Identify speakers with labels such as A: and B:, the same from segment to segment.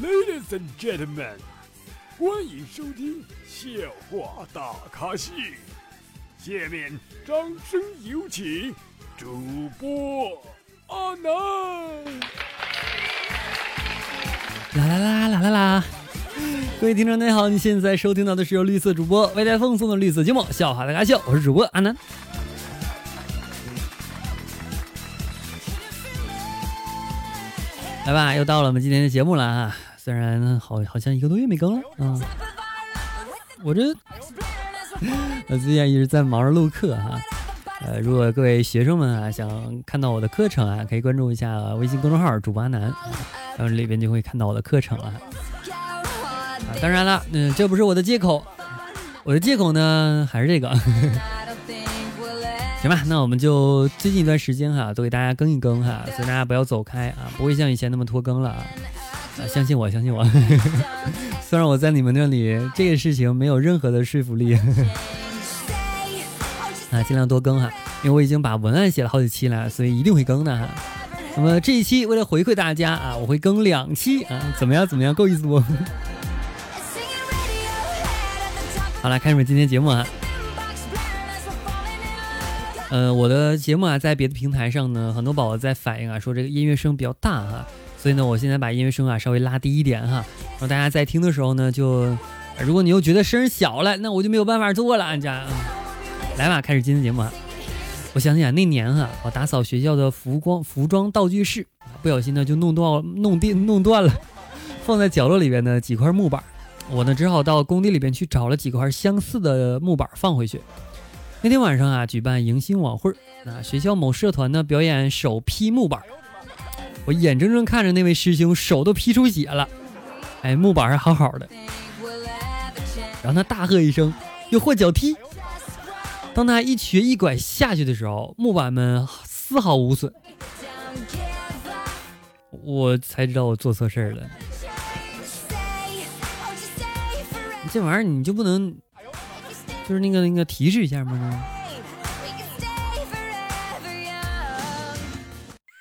A: Ladies and gentlemen，欢迎收听笑话大咖秀。下面掌声有请主播阿南。
B: 啦啦啦啦啦啦！各位听众，大家好，你现在收听到的是由绿色主播为大家奉送的绿色节目《笑话大咖秀》，我是主播阿南。来吧，又到了我们今天的节目了啊！虽然好好像一个多月没更了啊，我这 我最近一直在忙着录课哈。呃，如果各位学生们啊想看到我的课程啊，可以关注一下微信公众号“主播阿南”，然后里边就会看到我的课程了。啊，当然了，嗯，这不是我的借口，我的借口呢还是这个。行吧，那我们就最近一段时间哈，都给大家更一更哈，所以大家不要走开啊，不会像以前那么拖更了啊，啊，相信我，相信我。虽然我在你们那里这个事情没有任何的说服力，啊，尽量多更哈，因为我已经把文案写了好几期了，所以一定会更的哈。那么这一期为了回馈大家啊，我会更两期啊，怎么样？怎么样？够意思不？好了，开始我们今天节目啊。呃，我的节目啊，在别的平台上呢，很多宝宝在反映啊，说这个音乐声比较大哈，所以呢，我现在把音乐声啊稍微拉低一点哈，然后大家在听的时候呢，就如果你又觉得声小了，那我就没有办法做了，俺家，来吧，开始今天节目啊。我想想那年哈，我打扫学校的服光服装道具室，不小心呢就弄断弄电弄断了，放在角落里边的几块木板，我呢只好到工地里边去找了几块相似的木板放回去。那天晚上啊，举办迎新晚会，那学校某社团呢表演手劈木板，我眼睁睁看着那位师兄手都劈出血了，哎，木板还好好的，然后他大喝一声，又或脚踢，当他一瘸一拐下去的时候，木板们丝毫无损，我才知道我做错事儿了，这玩意儿你就不能。就是那个那个提示一下吗？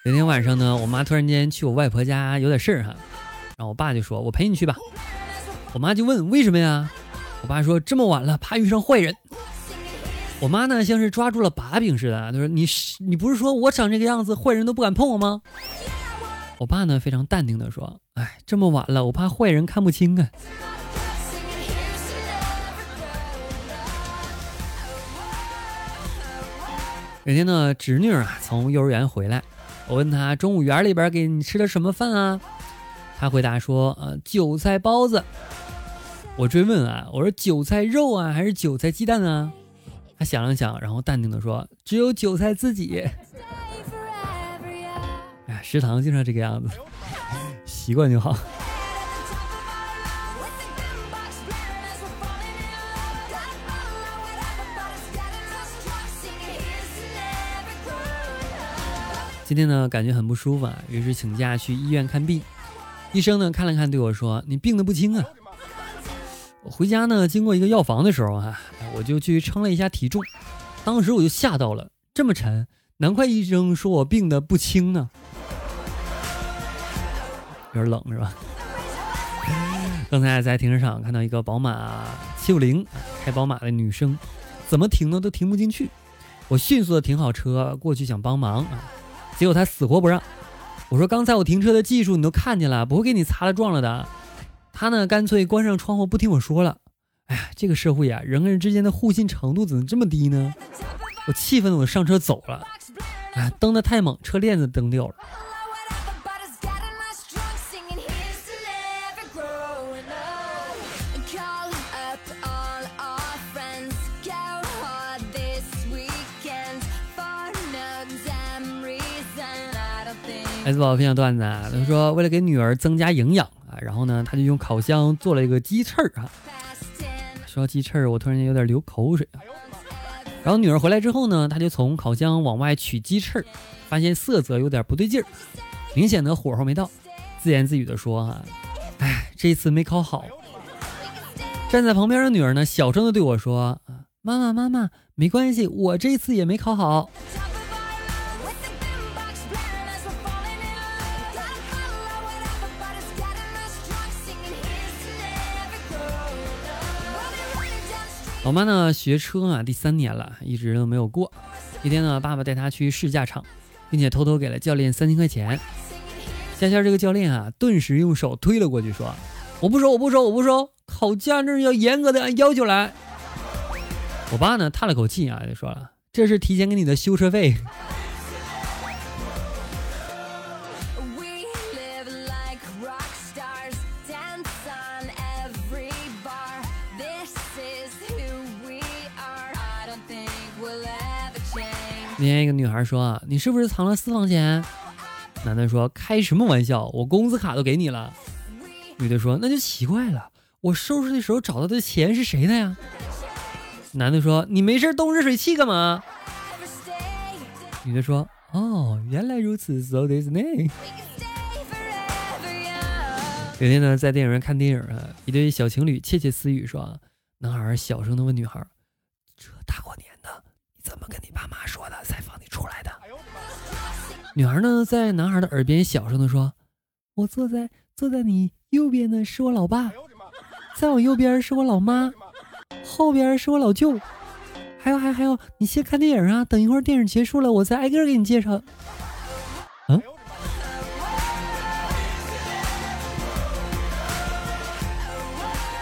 B: 有天晚上呢，我妈突然间去我外婆家有点事儿哈，然后我爸就说：“我陪你去吧。”我妈就问：“为什么呀？”我爸说：“这么晚了，怕遇上坏人。”我妈呢，像是抓住了把柄似的，她说：“你你不是说我长这个样子，坏人都不敢碰我吗？”我爸呢，非常淡定的说：“哎，这么晚了，我怕坏人看不清啊。”有天呢，侄女啊从幼儿园回来，我问她中午园里边给你吃的什么饭啊？她回答说：呃，韭菜包子。我追问啊，我说韭菜肉啊还是韭菜鸡蛋啊？她想了想，然后淡定的说：只有韭菜自己。哎，食堂经常这个样子，习惯就好。今天呢，感觉很不舒服啊，于是请假去医院看病。医生呢看了看，对我说：“你病得不轻啊。”我回家呢，经过一个药房的时候啊，我就去称了一下体重，当时我就吓到了，这么沉，难怪医生说我病得不轻呢。有点冷是吧？刚才在停车场看到一个宝马七五零开宝马的女生，怎么停呢都停不进去。我迅速的停好车过去想帮忙啊。结果他死活不让，我说刚才我停车的技术你都看见了，不会给你擦了撞了的。他呢，干脆关上窗户不听我说了。哎呀，这个社会呀，人跟人之间的互信程度怎么这么低呢？我气愤的我上车走了。哎，蹬得太猛，车链子蹬掉了。孩子宝分享段子啊，他说为了给女儿增加营养啊，然后呢，他就用烤箱做了一个鸡翅儿啊。说到鸡翅儿，我突然间有点流口水啊。然后女儿回来之后呢，他就从烤箱往外取鸡翅儿，发现色泽有点不对劲儿，明显的火候没到，自言自语的说：“哈，哎，这次没烤好。”站在旁边的女儿呢，小声的对我说：“啊，妈妈妈妈，没关系，我这次也没烤好。”老妈呢学车啊第三年了，一直都没有过。一天呢，爸爸带她去试驾场，并且偷偷给了教练三千块钱。佳佳这个教练啊，顿时用手推了过去，说：“我不收，我不收，我不收！考驾证要严格的按要求来。”我爸呢叹了口气啊，就说了：“这是提前给你的修车费。”那天一个女孩说：“啊，你是不是藏了私房钱？”男的说：“开什么玩笑，我工资卡都给你了。”女的说：“那就奇怪了，我收拾的时候找到的钱是谁的呀？”男的说：“你没事动热水器干嘛？”女的说：“哦，原来如此，so this name。”有天呢，在电影院看电影啊，一对小情侣窃窃私语说：“男孩小声的问女孩，这大过年的。”你怎么跟你爸妈说的？女孩呢，在男孩的耳边小声的说：“我坐在坐在你右边的是我老爸，再往右边是我老妈，后边是我老舅，还有还还有，你先看电影啊，等一会儿电影结束了，我再挨个给你介绍。”嗯。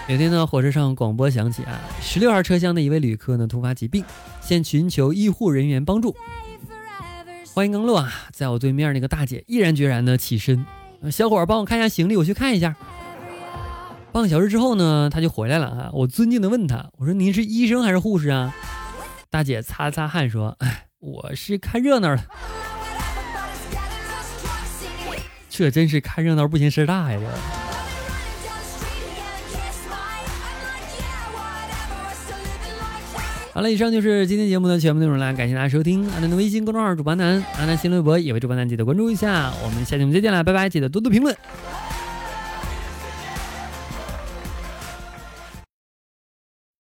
B: 有天呢，火车上广播响起啊，十六号车厢的一位旅客呢突发疾病，现寻求医护人员帮助。欢迎更路啊，在我对面那个大姐毅然决然的起身，小伙帮我看一下行李，我去看一下。半个小时之后呢，他就回来了啊，我尊敬的问他，我说您是医生还是护士啊？大姐擦了擦汗说，哎，我是看热闹的。这真是看热闹不嫌事儿大呀！这。好了，以上就是今天节目的全部内容了，感谢大家收听阿南的微信公众号主播南，阿南新浪微博也为主播南记得关注一下，我们下期节目再见了，拜拜，记得多多评论。